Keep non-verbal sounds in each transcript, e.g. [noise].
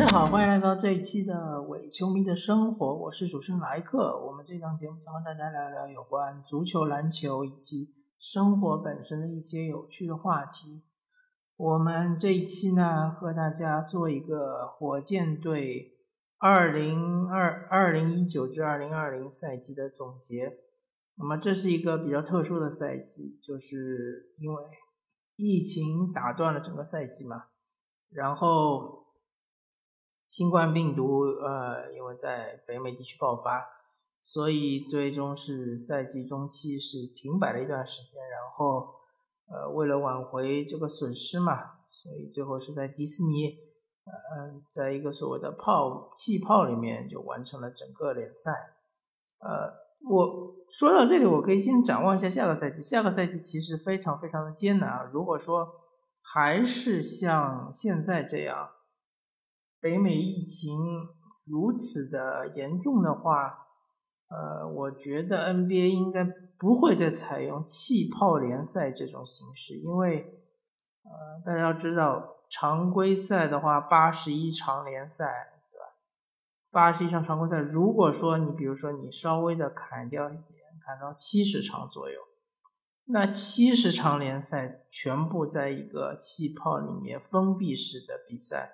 大家好，欢迎来到这一期的伪球迷的生活，我是主持人莱克。我们这档节目将和大家聊聊有关足球、篮球以及生活本身的一些有趣的话题。我们这一期呢，和大家做一个火箭队二零二二零一九至二零二零赛季的总结。那么这是一个比较特殊的赛季，就是因为疫情打断了整个赛季嘛，然后新冠病毒呃，因为在北美地区爆发，所以最终是赛季中期是停摆了一段时间，然后呃，为了挽回这个损失嘛，所以最后是在迪士尼，呃，在一个所谓的泡气泡里面就完成了整个联赛，呃。我说到这里，我可以先展望一下下个赛季。下个赛季其实非常非常的艰难啊！如果说还是像现在这样，北美疫情如此的严重的话，呃，我觉得 NBA 应该不会再采用气泡联赛这种形式，因为呃，大家要知道，常规赛的话，八十一场联赛。对吧？八十一场常规赛，如果说你比如说你稍微的砍掉一点，砍到七十场左右，那七十场联赛全部在一个气泡里面封闭式的比赛，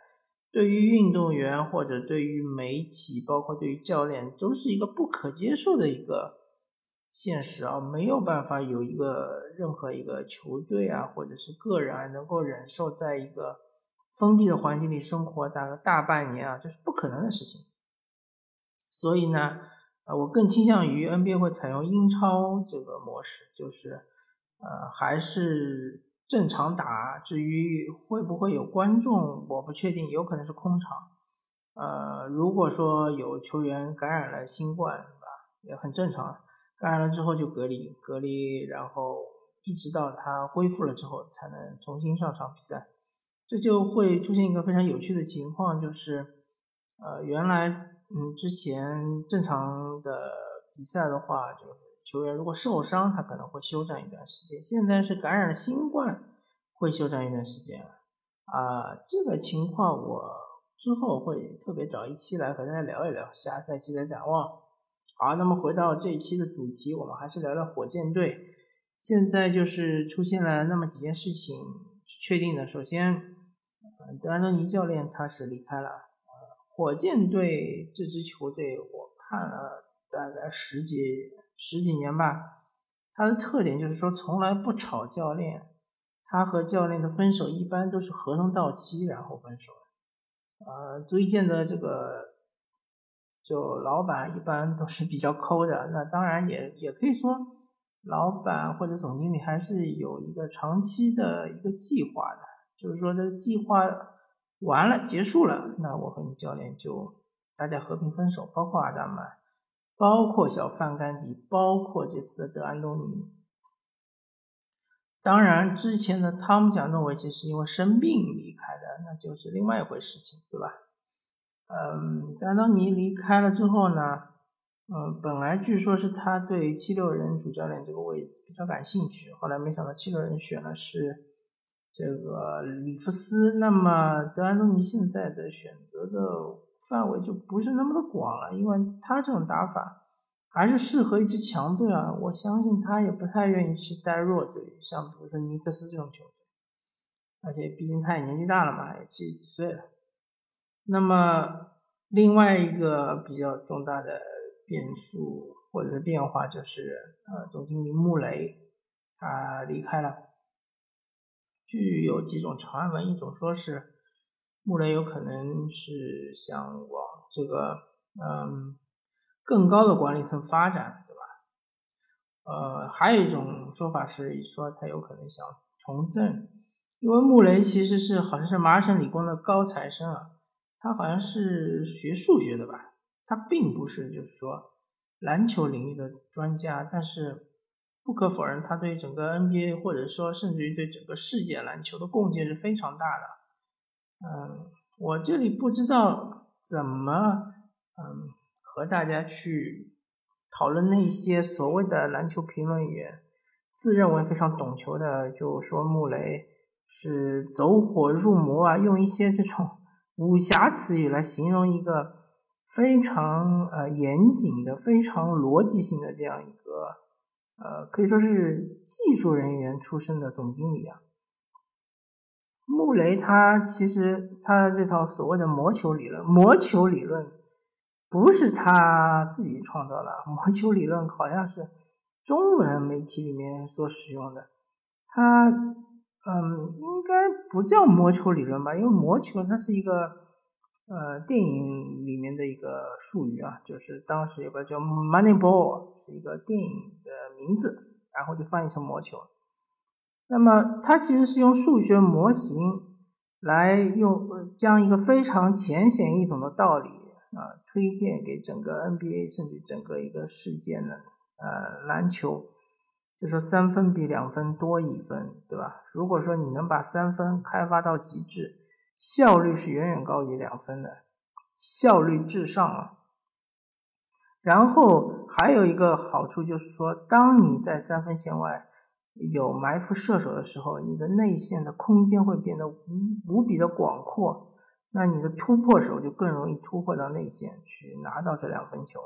对于运动员或者对于媒体，包括对于教练，都是一个不可接受的一个现实啊，没有办法有一个任何一个球队啊，或者是个人啊，能够忍受在一个封闭的环境里生活大概大半年啊，这是不可能的事情。所以呢，呃，我更倾向于 NBA 会采用英超这个模式，就是，呃，还是正常打。至于会不会有观众，我不确定，有可能是空场。呃，如果说有球员感染了新冠，对吧？也很正常。感染了之后就隔离，隔离，然后一直到他恢复了之后，才能重新上场比赛。这就会出现一个非常有趣的情况，就是，呃，原来。嗯，之前正常的比赛的话，就球员如果受伤，他可能会休战一段时间。现在是感染了新冠，会休战一段时间啊。这个情况我之后会特别找一期来和大家聊一聊下赛季的展望。好，那么回到这一期的主题，我们还是聊聊火箭队。现在就是出现了那么几件事情确定的。首先，德安东尼教练他是离开了。火箭队这支球队，我看了大概十几十几年吧。他的特点就是说，从来不炒教练。他和教练的分手一般都是合同到期然后分手。呃，足以见得这个，就老板一般都是比较抠的。那当然也也可以说，老板或者总经理还是有一个长期的一个计划的，就是说这个计划。完了，结束了，那我和你教练就大家和平分手，包括阿达曼，包括小范甘迪，包括这次的德安东尼。当然，之前的汤姆贾诺维奇是因为生病离开的，那就是另外一回事情，对吧？嗯，德安东尼离开了之后呢，嗯，本来据说是他对七六人主教练这个位置比较感兴趣，后来没想到七六人选的是。这个里弗斯，那么德安东尼现在的选择的范围就不是那么的广了，因为他这种打法还是适合一支强队啊。我相信他也不太愿意去带弱队，像比如说尼克斯这种球队，而且毕竟他也年纪大了嘛，也七十几岁了。那么另外一个比较重大的变数或者是变化就是，呃，总经理穆雷他离开了。据有几种传闻，一种说是穆雷有可能是想往这个嗯更高的管理层发展，对吧？呃，还有一种说法是说他有可能想从政，因为穆雷其实是好像是麻省理工的高材生啊，他好像是学数学的吧，他并不是就是说篮球领域的专家，但是。不可否认，他对整个 NBA 或者说甚至于对整个世界篮球的贡献是非常大的。嗯，我这里不知道怎么嗯和大家去讨论那些所谓的篮球评论员自认为非常懂球的，就说穆雷是走火入魔啊，用一些这种 [laughs] 武侠词语来形容一个非常呃严谨的、非常逻辑性的这样一个呃可以说是技术人员出身的总经理啊。穆雷他其实他这套所谓的魔球理论，魔球理论不是他自己创造的，魔球理论好像是中文媒体里面所使用的。他嗯，应该不叫魔球理论吧？因为魔球它是一个呃电影里面的一个术语啊，就是当时有个叫 Moneyball 是一个电影的名字，然后就翻译成魔球。那么它其实是用数学模型来用将一个非常浅显易懂的道理啊推荐给整个 NBA 甚至整个一个世界的呃篮球，就说三分比两分多一分，对吧？如果说你能把三分开发到极致，效率是远远高于两分的，效率至上啊。然后还有一个好处就是说，当你在三分线外。有埋伏射手的时候，你的内线的空间会变得无无比的广阔，那你的突破手就更容易突破到内线去拿到这两分球。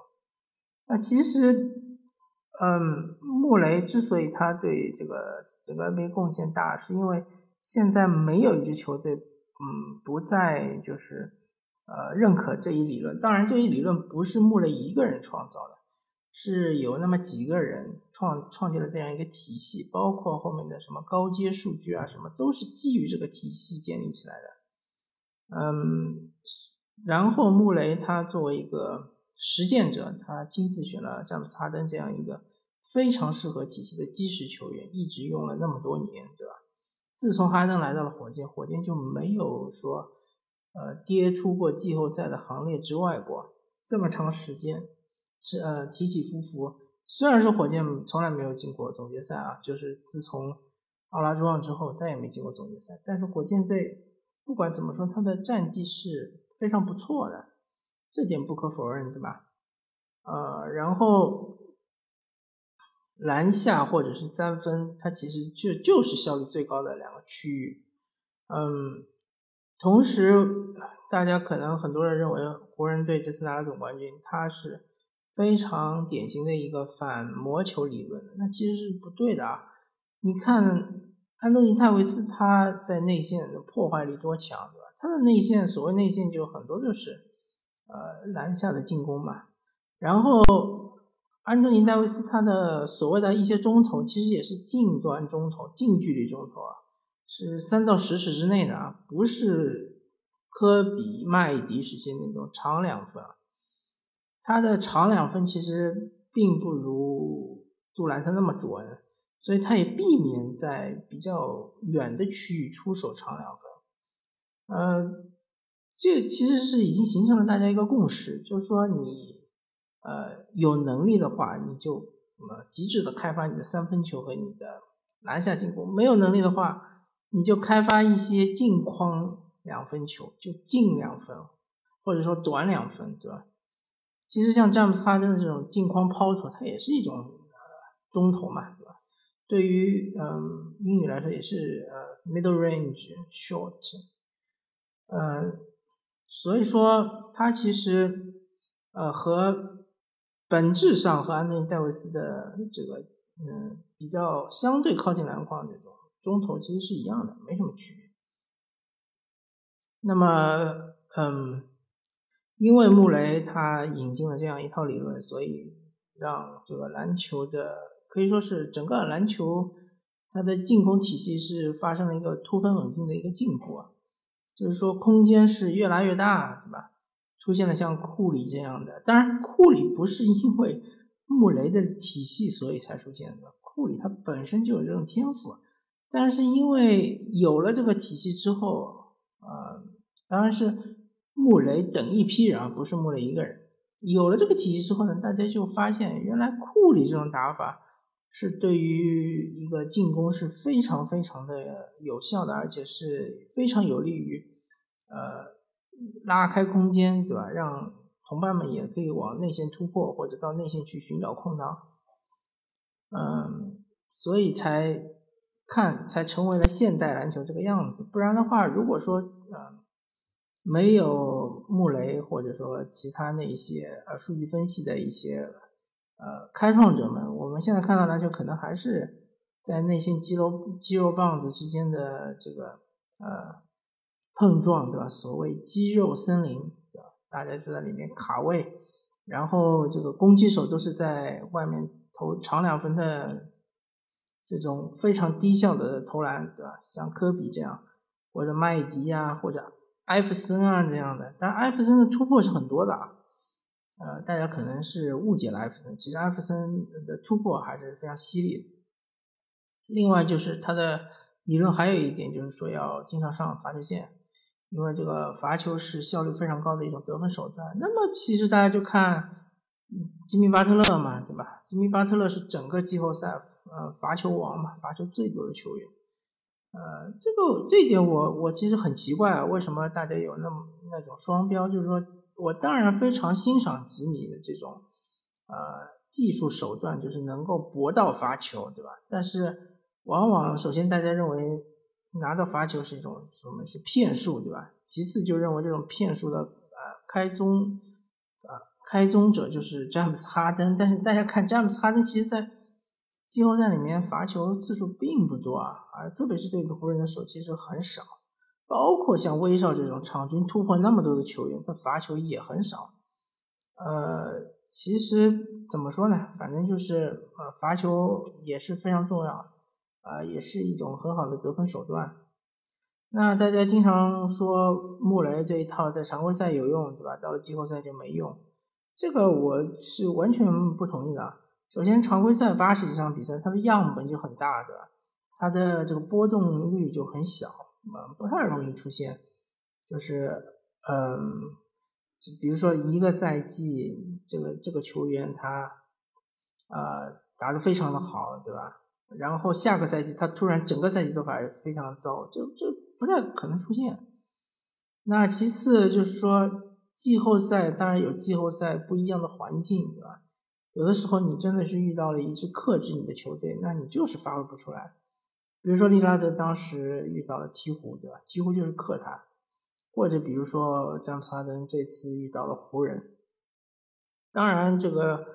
那其实，嗯，穆雷之所以他对这个整个 NBA 贡献大，是因为现在没有一支球队，嗯，不再就是呃认可这一理论。当然，这一理论不是穆雷一个人创造的。是有那么几个人创创建了这样一个体系，包括后面的什么高阶数据啊，什么都是基于这个体系建立起来的。嗯，然后穆雷他作为一个实践者，他亲自选了詹姆斯哈登这样一个非常适合体系的基石球员，一直用了那么多年，对吧？自从哈登来到了火箭，火箭就没有说呃跌出过季后赛的行列之外过这么长时间。是呃起起伏伏，虽然说火箭从来没有进过总决赛啊，就是自从奥拉朱旺之后再也没进过总决赛，但是火箭队不管怎么说，他的战绩是非常不错的，这点不可否认，对吧？呃，然后篮下或者是三分，它其实就就是效率最高的两个区域，嗯，同时大家可能很多人认为湖人队这次拿了总冠军，他是。非常典型的一个反魔球理论，那其实是不对的啊！你看安东尼戴维斯他在内线的破坏力多强，对吧？他的内线所谓内线就很多就是呃篮下的进攻嘛。然后安东尼戴维斯他的所谓的一些中投，其实也是近端中投、近距离中投啊，是三到十尺之内的啊，不是科比、麦迪时期那种长两分啊。他的长两分其实并不如杜兰特那么准，所以他也避免在比较远的区域出手长两分。呃，这其实是已经形成了大家一个共识，就是说你呃有能力的话，你就呃极致的开发你的三分球和你的篮下进攻；没有能力的话，你就开发一些近框两分球，就近两分，或者说短两分，对吧？其实像詹姆斯哈登的这种近框抛投，它也是一种呃中投嘛，对吧？对于嗯英语来说也是呃 middle range short，呃，所以说它其实呃和本质上和安东尼戴维斯的这个嗯比较相对靠近篮筐这种中投其实是一样的，没什么区别。那么嗯。因为穆雷他引进了这样一套理论，所以让这个篮球的可以说是整个篮球它的进攻体系是发生了一个突飞猛进的一个进步啊，就是说空间是越来越大，对吧？出现了像库里这样的，当然库里不是因为穆雷的体系所以才出现的，库里他本身就有这种天赋，但是因为有了这个体系之后，呃，当然是。穆雷等一批人啊，不是穆雷一个人。有了这个体系之后呢，大家就发现原来库里这种打法是对于一个进攻是非常非常的有效的，而且是非常有利于呃拉开空间，对吧？让同伴们也可以往内线突破或者到内线去寻找空档。嗯，所以才看才成为了现代篮球这个样子。不然的话，如果说呃。没有穆雷或者说其他那些呃数据分析的一些呃开创者们，我们现在看到篮球可能还是在内线肌肉肌肉棒子之间的这个呃碰撞，对吧？所谓肌肉森林，对吧？大家就在里面卡位，然后这个攻击手都是在外面投长两分的这种非常低效的投篮，对吧？像科比这样，或者麦迪啊，或者。艾弗森啊，这样的，但艾弗森的突破是很多的啊，呃，大家可能是误解了艾弗森，其实艾弗森的突破还是非常犀利的。另外就是他的理论还有一点就是说要经常上罚球线，因为这个罚球是效率非常高的一种得分手段。那么其实大家就看吉米巴特勒嘛，对吧？吉米巴特勒是整个季后赛呃罚球王嘛，罚球最多的球员。呃，这个这一点我我其实很奇怪啊，为什么大家有那么那种双标？就是说我当然非常欣赏吉米的这种呃技术手段，就是能够搏到罚球，对吧？但是往往首先大家认为拿到罚球是一种什么是骗术，对吧？其次就认为这种骗术的呃开宗呃开宗者就是詹姆斯哈登，但是大家看詹姆斯哈登，其实在季后赛里面罚球次数并不多啊，啊，特别是对湖人的手其实很少，包括像威少这种场均突破那么多的球员，他罚球也很少。呃，其实怎么说呢，反正就是呃，罚球也是非常重要，啊，也是一种很好的得分手段。那大家经常说穆雷这一套在常规赛有用，对吧？到了季后赛就没用，这个我是完全不同意的。首先，常规赛八十几场比赛，它的样本就很大，对吧？它的这个波动率就很小，嗯，不太容易出现，就是，嗯，比如说一个赛季，这个这个球员他，呃，打得非常的好，对吧？然后下个赛季他突然整个赛季都打得非常糟，就就不太可能出现。那其次就是说，季后赛当然有季后赛不一样的环境，对吧？有的时候你真的是遇到了一支克制你的球队，那你就是发挥不出来。比如说利拉德当时遇到了鹈鹕，对吧？鹈鹕就是克他，或者比如说詹姆斯哈登这次遇到了湖人。当然，这个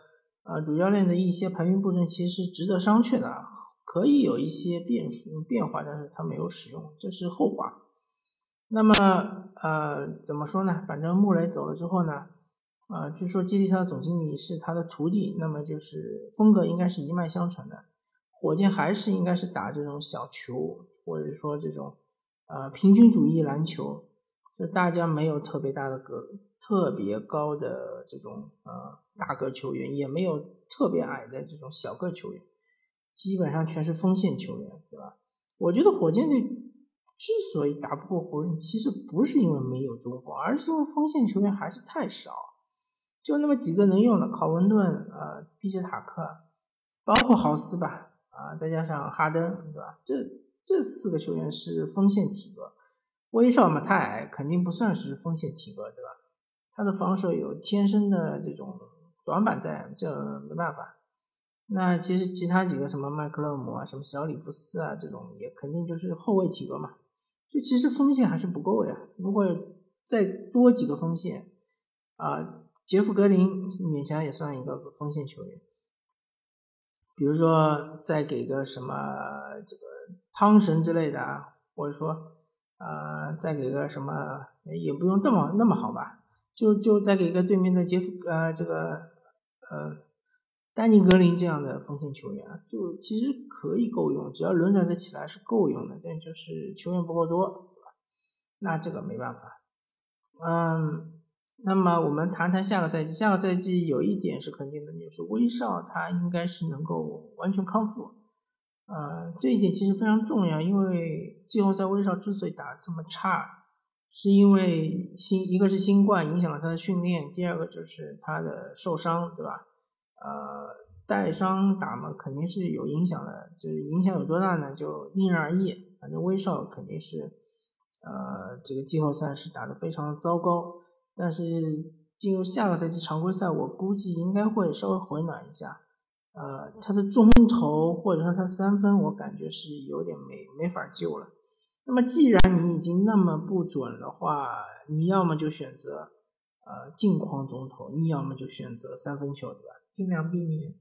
呃主教练的一些排兵布阵其实值得商榷的，可以有一些变数变化，但是他没有使用，这是后话。那么呃怎么说呢？反正穆雷走了之后呢？啊，据说接替他的总经理是他的徒弟，那么就是风格应该是一脉相承的。火箭还是应该是打这种小球，或者说这种呃平均主义篮球，就大家没有特别大的个特别高的这种呃大个球员，也没有特别矮的这种小个球员，基本上全是锋线球员，对吧？我觉得火箭队之所以打不过湖人，其实不是因为没有中锋，而是因为锋线球员还是太少。就那么几个能用的，考文顿、呃，毕杰塔克，包括豪斯吧，啊，再加上哈登，对吧？这这四个球员是锋线体格，威少嘛太矮，肯定不算是锋线体格，对吧？他的防守有天生的这种短板在，这没办法。那其实其他几个什么麦克勒姆啊，什么小里弗斯啊，这种也肯定就是后卫体格嘛。就其实锋线还是不够呀，如果再多几个锋线，啊。杰夫格林勉强也算一个锋线球员，比如说再给个什么这个汤神之类的啊，或者说呃再给个什么也不用这么那么好吧，就就再给个对面的杰夫呃这个呃丹尼格林这样的锋线球员，就其实可以够用，只要轮转的起来是够用的，但就是球员不够多，那这个没办法，嗯。那么我们谈谈下个赛季。下个赛季有一点是肯定的，就是威少他应该是能够完全康复。呃，这一点其实非常重要，因为季后赛威少之所以打这么差，是因为新一个是新冠影响了他的训练，第二个就是他的受伤，对吧？呃，带伤打嘛，肯定是有影响的，就是影响有多大呢？就因人而异。反正威少肯定是，呃，这个季后赛是打得非常糟糕。但是进入下个赛季常规赛，我估计应该会稍微回暖一下。呃，他的中投或者说他三分，我感觉是有点没没法救了。那么既然你已经那么不准的话，你要么就选择呃近框中投，你要么就选择三分球，对吧？尽量避免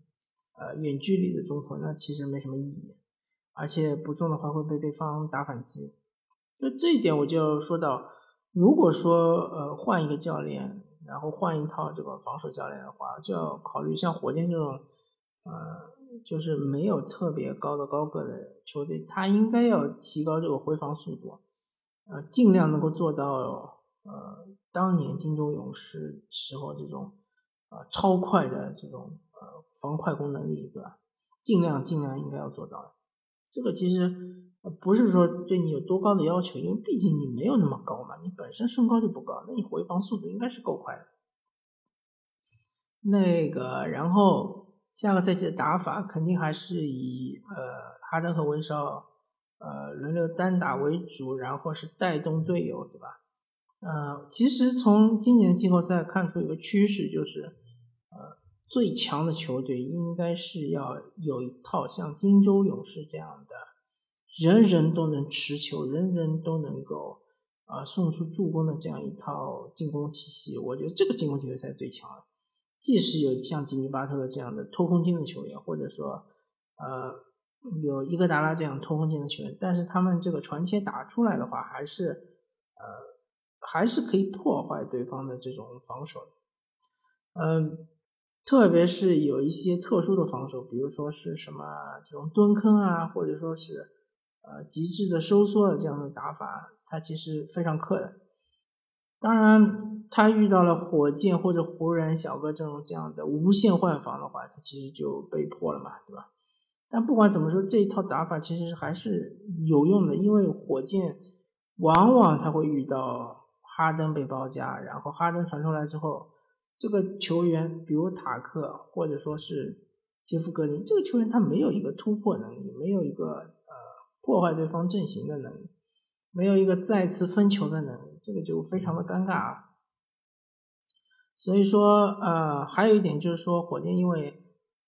呃远距离的中投，那其实没什么意义，而且不中的话会被对方打反击。就这一点，我就要说到，如果说呃换一个教练，然后换一套这个防守教练的话，就要考虑像火箭这种呃。就是没有特别高的高个的球队，他应该要提高这个回防速度，呃，尽量能够做到呃当年金州勇士时候这种呃超快的这种呃防快攻能力，对吧？尽量尽量应该要做到。这个其实不是说对你有多高的要求，因为毕竟你没有那么高嘛，你本身身高就不高，那你回防速度应该是够快的。那个，然后。下个赛季的打法肯定还是以呃哈登和威少呃轮流单打为主，然后是带动队友，对吧？呃，其实从今年的季后赛看出一个趋势，就是呃最强的球队应该是要有一套像金州勇士这样的，人人都能持球，人人都能够啊送出助攻的这样一套进攻体系。我觉得这个进攻体系才是最强的。即使有像吉尼巴特这样的偷空间的球员，或者说，呃，有伊戈达拉这样偷空间的球员，但是他们这个传切打出来的话，还是，呃，还是可以破坏对方的这种防守。嗯，特别是有一些特殊的防守，比如说是什么这种蹲坑啊，或者说是，呃，极致的收缩的这样的打法，它其实非常克的。当然，他遇到了火箭或者湖人小哥这种这样的无限换防的话，他其实就被迫了嘛，对吧？但不管怎么说，这一套打法其实还是有用的，因为火箭往往他会遇到哈登被包夹，然后哈登传出来之后，这个球员比如塔克或者说是杰夫格林，这个球员他没有一个突破能力，没有一个破坏对方阵型的能力。没有一个再次分球的能力，这个就非常的尴尬啊。所以说，呃，还有一点就是说，火箭因为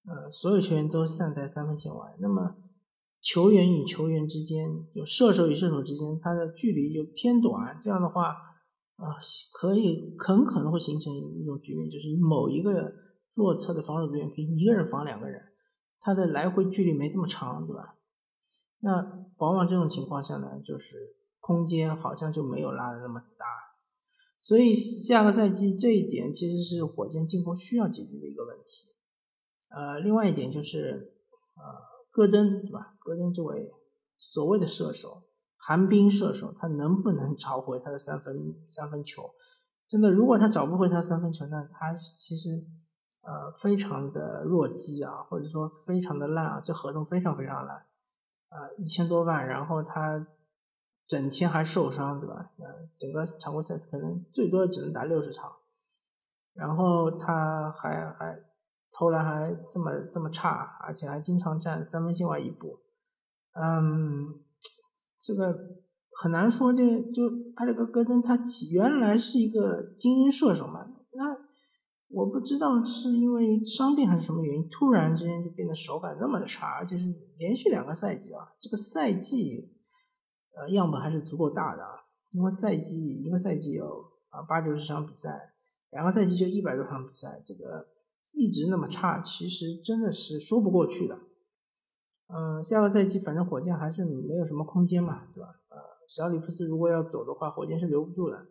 呃所有球员都散在三分线外，那么球员与球员之间，就射手与射手之间，它的距离就偏短。这样的话，啊，可以很可能会形成一种局面，就是某一个弱侧的防守队员可以一个人防两个人，他的来回距离没这么长，对吧？那往往这种情况下呢，就是。空间好像就没有拉的那么大，所以下个赛季这一点其实是火箭进攻需要解决的一个问题。呃，另外一点就是，呃，戈登对吧？戈登这位所谓的射手，寒冰射手，他能不能找回他的三分三分球？真的，如果他找不回他三分球，那他其实呃非常的弱鸡啊，或者说非常的烂啊，这合同非常非常烂啊，一千多万，然后他。整天还受伤，对吧？整个常规赛可能最多只能打六十场，然后他还还投篮还这么这么差，而且还经常站三分线外一步，嗯，这个很难说。这就埃里克戈登他起原来是一个精英射手嘛，我不知道是因为伤病还是什么原因，突然之间就变得手感那么的差，而且是连续两个赛季啊，这个赛季。呃，样本还是足够大的啊，因为赛季一个赛季有啊八九十场比赛，两个赛季就一百多场比赛，这个一直那么差，其实真的是说不过去的。嗯，下个赛季反正火箭还是没有什么空间嘛，对吧？呃，小里弗斯如果要走的话，火箭是留不住的。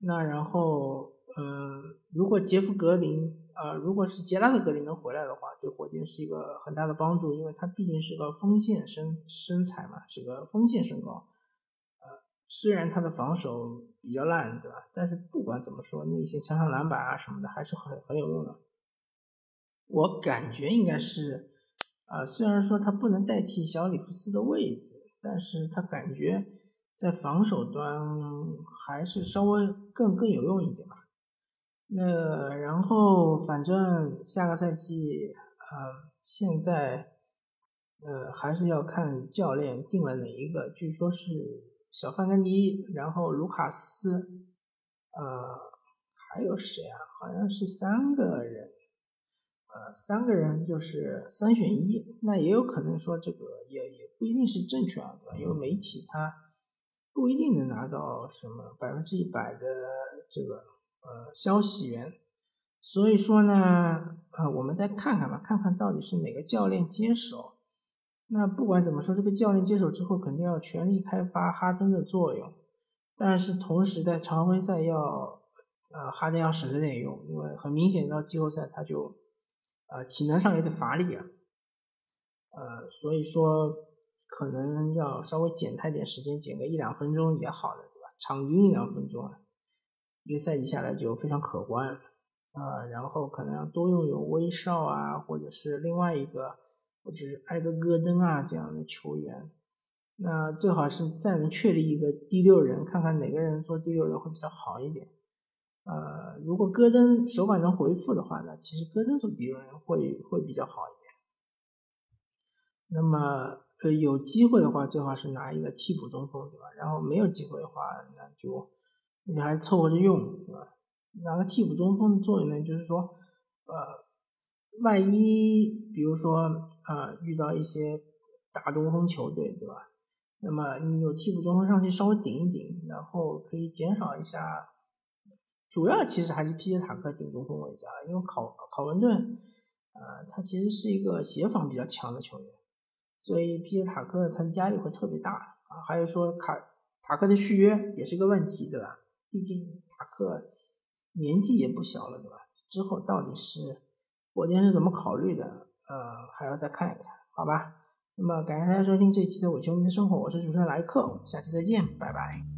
那然后，嗯，如果杰夫格林。呃，如果是杰拉德格林能回来的话，对火箭是一个很大的帮助，因为他毕竟是个锋线身身材嘛，是个锋线身高。呃，虽然他的防守比较烂，对吧？但是不管怎么说，那些抢抢篮板啊什么的还是很很有用的。我感觉应该是，啊，虽然说他不能代替小里弗斯的位置，但是他感觉在防守端还是稍微更更有用一点吧。那然后，反正下个赛季，呃，现在，呃，还是要看教练定了哪一个。据说是小范甘迪，然后卢卡斯，呃，还有谁啊？好像是三个人，呃，三个人就是三选一。那也有可能说这个也也不一定是正确啊，对吧？因为媒体他不一定能拿到什么百分之一百的这个呃消息源。所以说呢，呃，我们再看看吧，看看到底是哪个教练接手。那不管怎么说，这个教练接手之后，肯定要全力开发哈登的作用。但是同时在常规赛要，呃，哈登要省着点用，因为很明显到季后赛他就，呃，体能上有点乏力啊。呃，所以说可能要稍微减他点时间，减个一两分钟也好的，对吧？场均一两分钟啊，一个赛季下来就非常可观。啊，然后可能要多用用威少啊，或者是另外一个，或者是埃格戈登啊这样的球员。那最好是再能确立一个第六人，看看哪个人做第六人会比较好一点。呃，如果戈登手感能回复的话呢，其实戈登做第六人会会比较好一点。那么呃有机会的话，最好是拿一个替补中锋，对吧？然后没有机会的话，那就你还凑合着用，对吧？拿个替补中锋的作用呢，就是说，呃，万一比如说呃遇到一些大中锋球队，对吧？那么你有替补中锋上去稍微顶一顶，然后可以减少一下。主要其实还是皮杰塔克顶中锋为佳，因为考考文顿，呃，他其实是一个协防比较强的球员，所以皮杰塔克他的压力会特别大啊。还有说卡塔克的续约也是个问题，对吧？毕竟塔克。年纪也不小了，对吧？之后到底是火箭是怎么考虑的？呃，还要再看一看，好吧？那么感谢大家收听这一期的《伪球迷的生活》，我是主持人莱克，下期再见，拜拜。